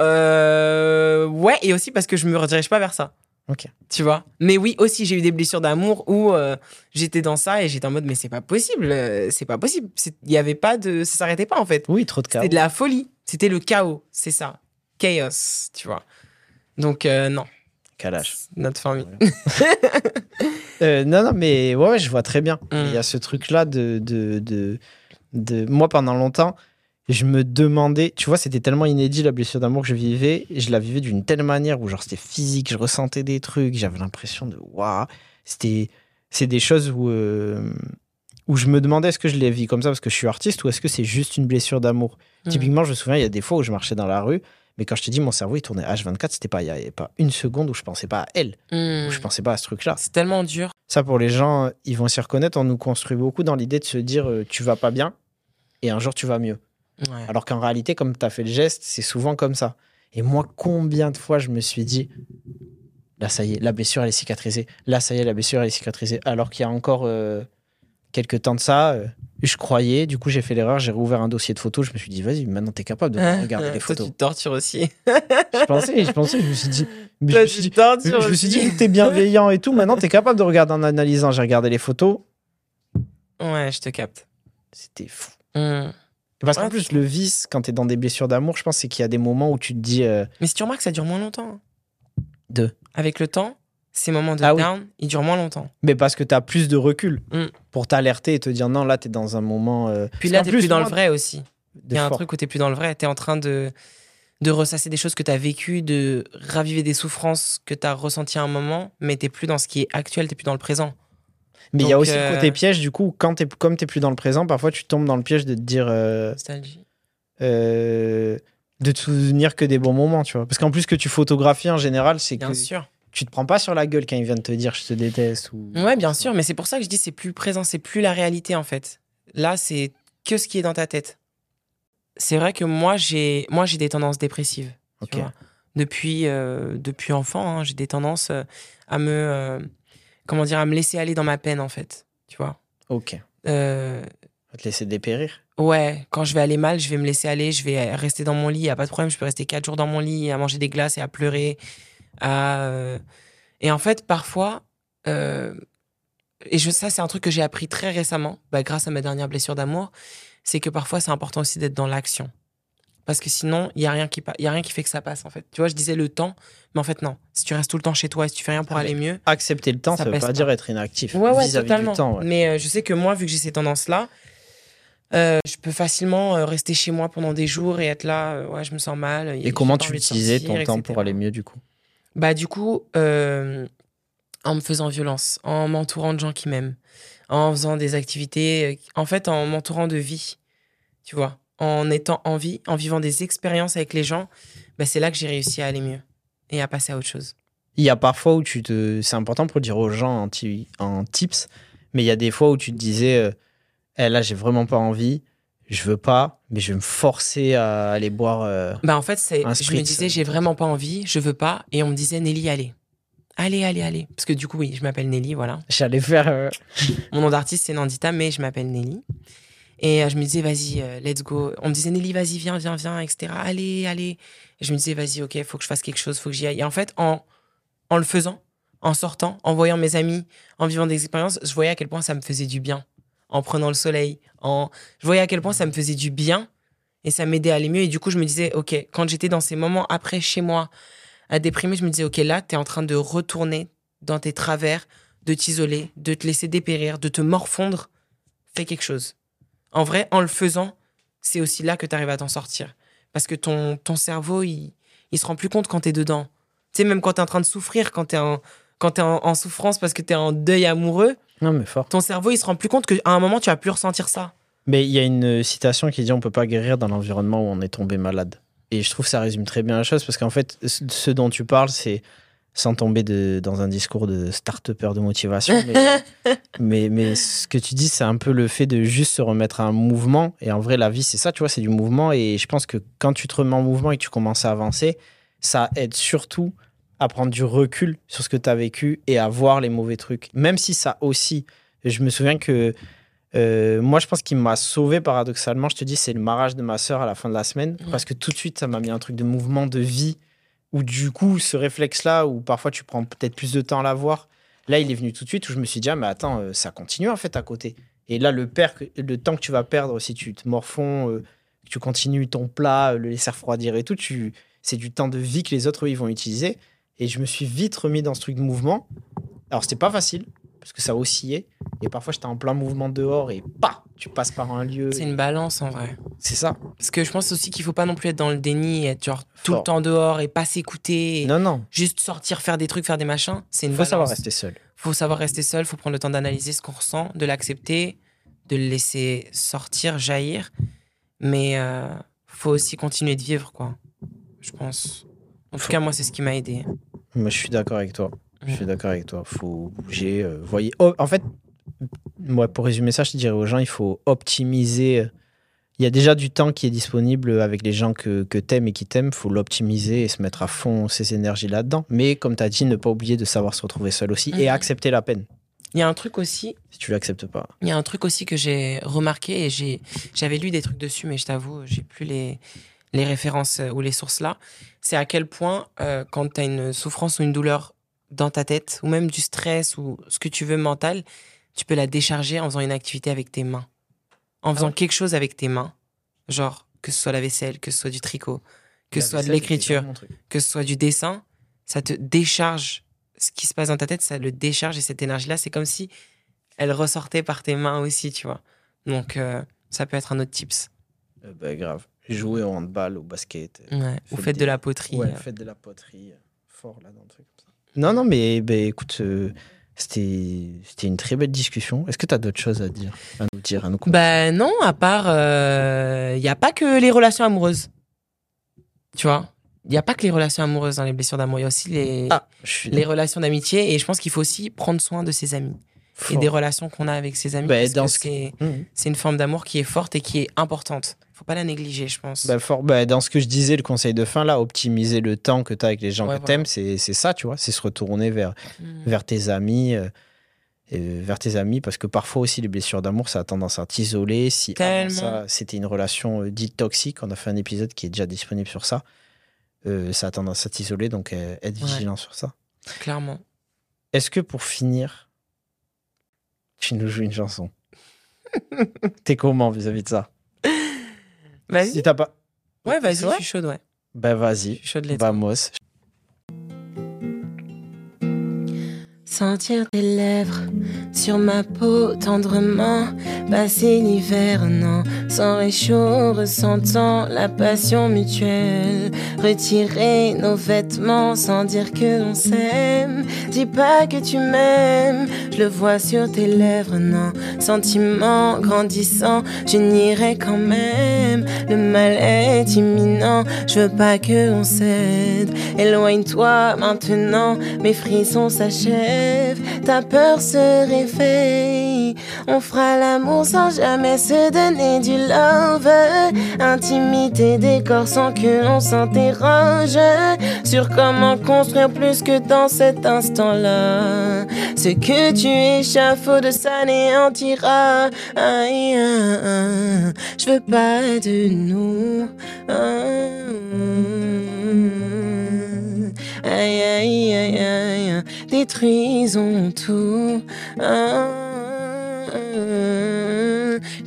Euh, ouais, et aussi parce que je me redirige pas vers ça. Ok. Tu vois? Mais oui, aussi, j'ai eu des blessures d'amour où euh, j'étais dans ça et j'étais en mode, mais c'est pas possible, euh, c'est pas possible. Il y avait pas de. Ça s'arrêtait pas en fait. Oui, trop de cas. C'était de la folie. C'était le chaos, c'est ça. Chaos, tu vois. Donc, euh, non, Calage. notre famille. Euh, non, non, mais ouais, ouais, je vois très bien. Mm. Il y a ce truc-là de, de, de, de- Moi, pendant longtemps, je me demandais. Tu vois, c'était tellement inédit la blessure d'amour que je vivais. Et je la vivais d'une telle manière où, genre, c'était physique, je ressentais des trucs, j'avais l'impression de. Waouh C'était. C'est des choses où. euh, Où je me demandais est-ce que je les vis comme ça parce que je suis artiste ou est-ce que c'est juste une blessure d'amour? Mm. Typiquement, je me souviens, il y a des fois où je marchais dans la rue, mais quand je te dis mon cerveau il tournait H24, c'était pas, il y avait pas une seconde où je pensais pas à elle, Hmm. où je pensais pas à ce truc-là. C'est tellement dur. Ça, pour les gens, ils vont s'y reconnaître. On nous construit beaucoup dans l'idée de se dire euh, tu vas pas bien et un jour tu vas mieux. Ouais. Alors qu'en réalité, comme tu as fait le geste, c'est souvent comme ça. Et moi, combien de fois je me suis dit là, ça y est, la blessure elle est cicatrisée. Là, ça y est, la blessure elle est cicatrisée. Alors qu'il y a encore euh, quelques temps de ça, euh, je croyais. Du coup, j'ai fait l'erreur, j'ai rouvert un dossier de photos. Je me suis dit vas-y, maintenant tu es capable de regarder les Toi, photos. tu te tortures aussi. Je pensais, je pensais, je me suis dit. mais je Toi, me suis dit, je me suis dit, t'es bienveillant et tout. Maintenant, t'es capable de regarder en analysant. J'ai regardé les photos. Ouais, je te capte. C'était fou. Hmm. Parce qu'en Ouais, plus, le vice, quand t'es dans des blessures d'amour, je pense c'est qu'il y a des moments où tu te dis. euh, Mais si tu remarques, ça dure moins longtemps. De Avec le temps, ces moments de Ah oui. down, ils durent moins longtemps. Mais parce que t'as plus de recul Mm. pour t'alerter et te dire non, là, t'es dans un moment. euh, Puis là, qu'en t'es plus dans le vrai aussi. Il y a un truc où t'es plus dans le vrai. T'es en train de, de ressasser des choses que t'as vécues, de raviver des souffrances que t'as ressenties à un moment, mais t'es plus dans ce qui est actuel, t'es plus dans le présent. Mais il y a aussi le euh, côté piège, du coup, quand es, comme tu plus dans le présent, parfois tu tombes dans le piège de te dire. euh, Nostalgie. euh, de te souvenir que des bons moments, tu vois. Parce qu'en plus, que tu photographies en général, c'est que Bien sûr. Tu te prends pas sur la gueule quand il vient de te dire je te déteste. Ou... Ouais, bien sûr, mais c'est pour ça que je dis c'est plus présent, c'est plus la réalité en fait. Là, c'est que ce qui est dans ta tête. C'est vrai que moi, j'ai moi j'ai des tendances dépressives. tu Ok. vois. Depuis depuis depuis enfant, hein, j'ai des tendances euh, à me euh, comment dire à me laisser aller dans ma peine en fait. Tu vois. Ok. Euh, te laisser dépérir. Ouais, quand je vais aller mal, je vais me laisser aller, je vais rester dans mon lit, y a pas de problème, je peux rester quatre jours dans mon lit à manger des glaces et à pleurer. À, Et en fait, parfois, euh, et je, ça c'est un truc que j'ai appris très récemment, bah, grâce à ma dernière blessure d'amour, c'est que parfois c'est important aussi d'être dans l'action. Parce que sinon, il y a rien qui y a rien qui fait que ça passe en fait. Tu vois, je disais le temps, mais en fait non. Si tu restes tout le temps chez toi et si tu fais rien pour Ah, aller mieux, Accepter le temps, Ça ça, veut pas pas. dire être inactif. Ouais, ouais, vis-à-vis totalement. du temps. ouais. Mais euh, je sais que moi, vu que j'ai ces tendances-là, euh, je peux facilement euh, rester chez moi pendant des jours et être là, ouais, je me sens mal. Et comment tu utilisais ton temps etc. pour aller mieux, du coup? Bah, du coup, euh, en me faisant violence, en m'entourant de gens qui m'aiment, en faisant des activités, euh, en fait, en m'entourant de vie, tu vois, en étant en vie, en vivant des expériences avec les gens, bah, c'est là que j'ai réussi à aller mieux et à passer à autre chose. Il y a parfois où tu te. C'est important pour dire aux gens en tips, mais il y a des fois où tu te disais euh, Eh, là, j'ai vraiment pas envie, je veux pas, mais je vais me forcer à aller boire. euh, Bah en fait, c'est, Un je me disais, j'ai vraiment pas envie, je veux pas. Et on me disait, Nelly, allez. Allez, allez, allez. Parce que du coup, oui, je m'appelle Nelly, voilà. J'allais faire. euh, Mon nom d'artiste, c'est Nandita, mais je m'appelle Nelly. Et euh, je me disais, vas-y, euh, let's go. On me disait, Nelly, vas-y, viens, viens, viens, etc. Allez, allez. Et je me disais, vas-y, ok, faut que je fasse quelque chose, faut que j'y aille. Et en fait, en, en le faisant, en sortant, en voyant mes amis, en vivant des expériences, je voyais à quel point ça me faisait du bien. En prenant le soleil, en... je voyais à quel point ça me faisait du bien et ça m'aidait à aller mieux. Et du coup, je me disais, ok, quand j'étais dans ces moments après chez moi à déprimer, je me disais, ok, là, tu es en train de retourner dans tes travers, de t'isoler, de te laisser dépérir, de te morfondre. Fais quelque chose. En vrai, en le faisant, c'est aussi là que tu arrives à t'en sortir. Parce que ton, ton cerveau, il, il se rend plus compte quand tu es dedans. Tu sais, même quand tu es en train de souffrir, quand tu es, en, quand en, en souffrance parce que tu es en deuil amoureux, Non, mais fort. ton cerveau, il se rend plus compte qu'à un moment, tu vas plus ressentir ça. Mais il y a une citation qui dit On peut pas guérir dans l'environnement où on est tombé malade. Et je trouve que ça résume très bien la chose parce qu'en fait, ce ce dont tu parles, c'est sans tomber de, dans un discours de start-upper de motivation. Mais, mais, mais ce que tu dis, c'est un peu le fait de juste se remettre à un mouvement. Et en vrai, la vie, c'est ça, tu vois, c'est du mouvement. Et je pense que quand tu te remets en mouvement et que tu commences à avancer, ça aide surtout à prendre du recul sur ce que tu as vécu et à voir les mauvais trucs. Même si ça aussi, je me souviens que euh, moi, je pense qu'il m'a sauvé paradoxalement. Je te dis, c'est le mariage de ma sœur à la fin de la semaine. Ouais. Parce que tout de suite, ça m'a mis un truc de mouvement, de vie. Où du coup, ce réflexe-là, où parfois tu prends peut-être plus de temps à l'avoir, là, il est venu tout de suite où je me suis dit, ah, mais attends, euh, ça continue en fait à côté. Et là, le, per- le temps que tu vas perdre, si tu te morfonds, euh, tu continues ton plat, le laisser refroidir et tout, tu... c'est du temps de vie que les autres, eux, ils vont utiliser. Et je me suis vite remis dans ce truc de mouvement. Alors, c'était pas facile, parce que ça oscillait. Et parfois, j'étais en plein mouvement dehors et bah, tu passes par un lieu. C'est une balance en vrai. C'est ça. Parce que je pense aussi qu'il faut pas non plus être dans le déni être genre tout le temps dehors et pas s'écouter. Non, non. Juste sortir, faire des trucs, faire des machins. C'est une Il faut balance. savoir rester seul. faut savoir rester seul, faut prendre le temps d'analyser ce qu'on ressent, de l'accepter, de le laisser sortir, jaillir. Mais euh, faut aussi continuer de vivre, quoi. Je pense. En tout cas, moi, c'est ce qui m'a aidé. Moi, je suis d'accord avec toi. Je suis d'accord avec toi. faut bouger. euh, voyez. Oh, en fait, moi, pour résumer ça, je te dirais aux gens, il faut optimiser. Il y a déjà du temps qui est disponible avec les gens que, que t'aimes et qui t'aiment. Il faut l'optimiser et se mettre à fond ses énergies là-dedans. Mais comme tu as dit, ne pas oublier de savoir se retrouver seul aussi et Mhm. accepter la peine Il y a un truc aussi, si tu l'acceptes pas. il y a un truc aussi que j'ai remarqué et j'avais lu des trucs dessus, mais je t'avoue, j'ai plus les, les références euh, ou les sources là. C'est à quel point, euh, quand tu as une souffrance ou une douleur dans ta tête, ou même du stress ou ce que tu veux mental, tu peux la décharger en faisant une activité avec tes mains. En faisant ouais quelque chose avec tes mains. Genre, que ce soit la vaisselle, que ce soit du tricot, que ce soit de l'écriture, que ce soit du dessin, ça te décharge. Ce qui se passe dans ta tête, ça le décharge et cette énergie-là, c'est comme si elle ressortait par tes mains aussi, tu vois. Donc, euh, ça peut être un autre tips. Euh, bah, grave. Jouer au handball, au basket. euh, Ouais. Ou Faites faites de la poterie. Ouais, euh. faites de la poterie. euh, Fort là dans le truc comme ça. Non, non, mais bah, écoute, euh, C'était c'était une très belle discussion. Est-ce que tu as d'autres choses à dire, à nous dire, à nous Ben non, à part, il n'y a pas que les relations amoureuses. Tu vois? Il n'y a pas que les relations amoureuses dans les blessures d'amour. Il y a aussi les, Ah, les relations d'amitié. Et je pense qu'il faut aussi prendre soin de ses amis et des relations qu'on a avec ses amis. Parce dans que ce c'est, une forme d'amour qui est forte et qui est importante. faut pas la négliger, je pense. Bah, fort, bah, dans ce que je disais, le conseil de fin, là, optimiser le temps que tu as avec les gens Ouais, que voilà. t'aimes, c'est c'est ça, tu vois. C'est se retourner vers, Mhm. vers tes amis. euh, et vers tes amis, parce que parfois aussi, les blessures d'amour, ça a tendance à t'isoler. Si avant Tellement. ça, c'était une relation euh, dite toxique, on a fait un épisode qui est déjà disponible sur ça. euh, ça a tendance à t'isoler, donc être Ouais. vigilant sur ça. Clairement. Est-ce que pour finir, tu nous joues une chanson T'es comment vis-à-vis de ça? Vas-y. Si t'as pas. Ouais, vas-y, je suis chaude, ouais. Je vas-y, suis chaude, les vamos. Sentir tes lèvres sur ma peau tendrement, passer l'hiver non, sans réchaud, ressentant la passion mutuelle, retirer nos vêtements sans dire que l'on s'aime, dis pas que tu m'aimes, je le vois sur tes lèvres non, sentiment grandissant, je n'irai quand même, le mal est imminent, je veux pas que l'on cède, éloigne-toi maintenant, mes frissons s'achèvent, ta peur se réveille. On fera l'amour sans jamais se donner du love. Intimité des corps sans que l'on s'interroge sur comment construire plus que dans cet instant-là. Ce que tu échafauds de s'anéantira. Aïe, aïe, aïe. Je veux pas de nous. Aïe, aïe, aïe, aïe, détruisons tout. Ah,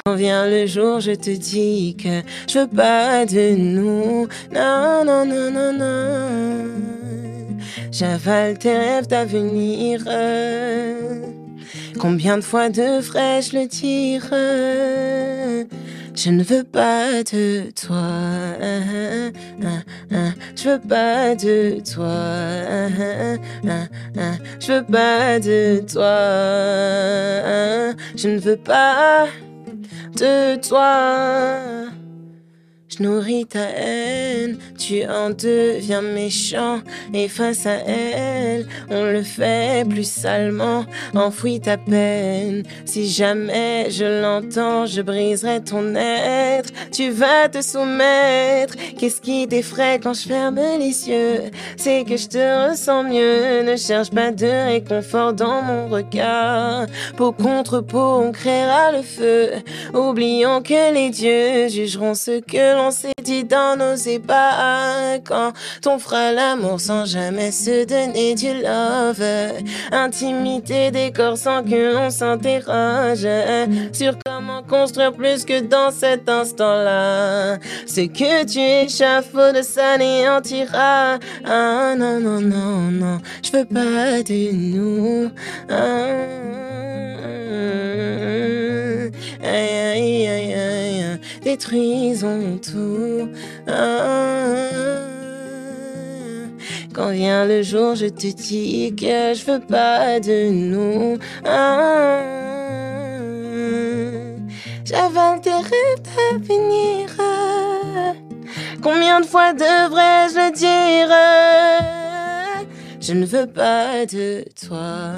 Quand vient le jour, je te dis que je veux de nous. Non, non, non, non, non. J'avale tes rêves d'avenir. Combien de fois devrais-je le dire? Je ne veux pas de toi. Je veux pas de toi. Je veux pas de toi. Je ne veux pas de toi. Nourris ta haine, tu en deviens méchant. Et face à elle, on le fait plus salement. Enfouis ta peine, si jamais je l'entends, je briserai ton être. Tu vas te soumettre. Qu'est-ce qui t'effraie quand je ferme les yeux? C'est que je te ressens mieux. Ne cherche pas de réconfort dans mon regard. Peau contre peau, on créera le feu. Oublions que les dieux jugeront ce que l'on s'est dit dans nos ébats. Quand on fera l'amour sans jamais se donner du love. Intimité des corps sans que l'on s'interroge sur comment construire plus que dans cet instant-là. Ce que tu échafauds de s'anéantira. Ah non, non, non, non, je veux pas de nous. Ah, aïe, aïe, aïe, aïe, détruisons tout. Ah, quand vient le jour, je te dis que je veux pas de nous. Ah, J'avale tes rêves d'avenir. Combien de fois devrais-je le dire? Je ne veux pas de toi.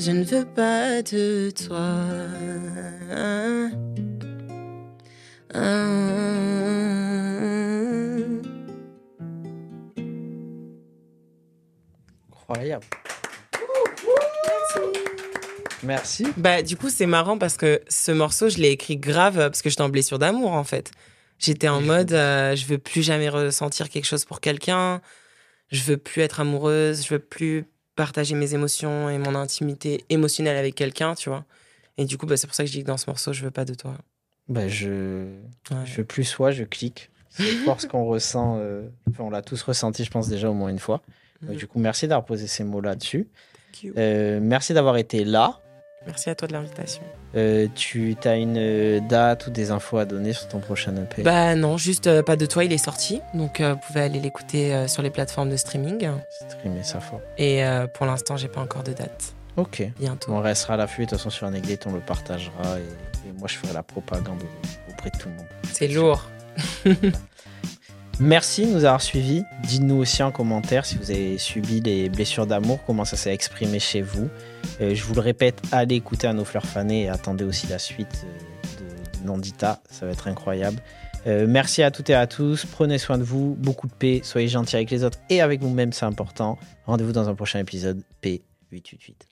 Je ne veux pas de toi. Incroyable. Merci. Bah, du coup, c'est marrant parce que ce morceau, je l'ai écrit grave parce que j'étais en blessure d'amour, en fait. J'étais en mode, euh, je veux plus jamais ressentir quelque chose pour quelqu'un. Je veux plus être amoureuse. Je veux plus partager mes émotions et mon intimité émotionnelle avec quelqu'un, tu vois. Et du coup, bah, c'est pour ça que je dis que dans ce morceau, je veux pas de toi. Bah, je... Ouais. je veux plus soi, je clique. C'est fort ce qu'on ressent. euh, enfin, on l'a tous ressenti, je pense, déjà au moins une fois. Mhm. Du coup, merci d'avoir posé ces mots là-dessus. Euh, merci d'avoir été là. Merci à toi de l'invitation. Euh, tu as une euh, date ou des infos à donner sur ton prochain EP Bah non, juste euh, pas de toi, il est sorti. Donc euh, vous pouvez aller l'écouter sur les plateformes de streaming. Streamer ça fort. Et pour l'instant, j'ai pas encore de date. Ok. Bientôt. On restera à l'affût. De toute façon, sur Anecdate, on le partagera. Et, et moi, je ferai la propagande auprès de tout le monde. C'est lourd. Merci de nous avoir suivis. Dites-nous aussi en commentaire si vous avez subi les blessures d'amour, comment ça s'est exprimé chez vous. Euh, je vous le répète, allez écouter à nos fleurs fanées et attendez aussi la suite euh, de, Nandita. Ça va être incroyable. Euh, merci à toutes et à tous. Prenez soin de vous. Beaucoup de paix. Soyez gentils avec les autres et avec vous-même, c'est important. Rendez-vous dans un prochain épisode. P888.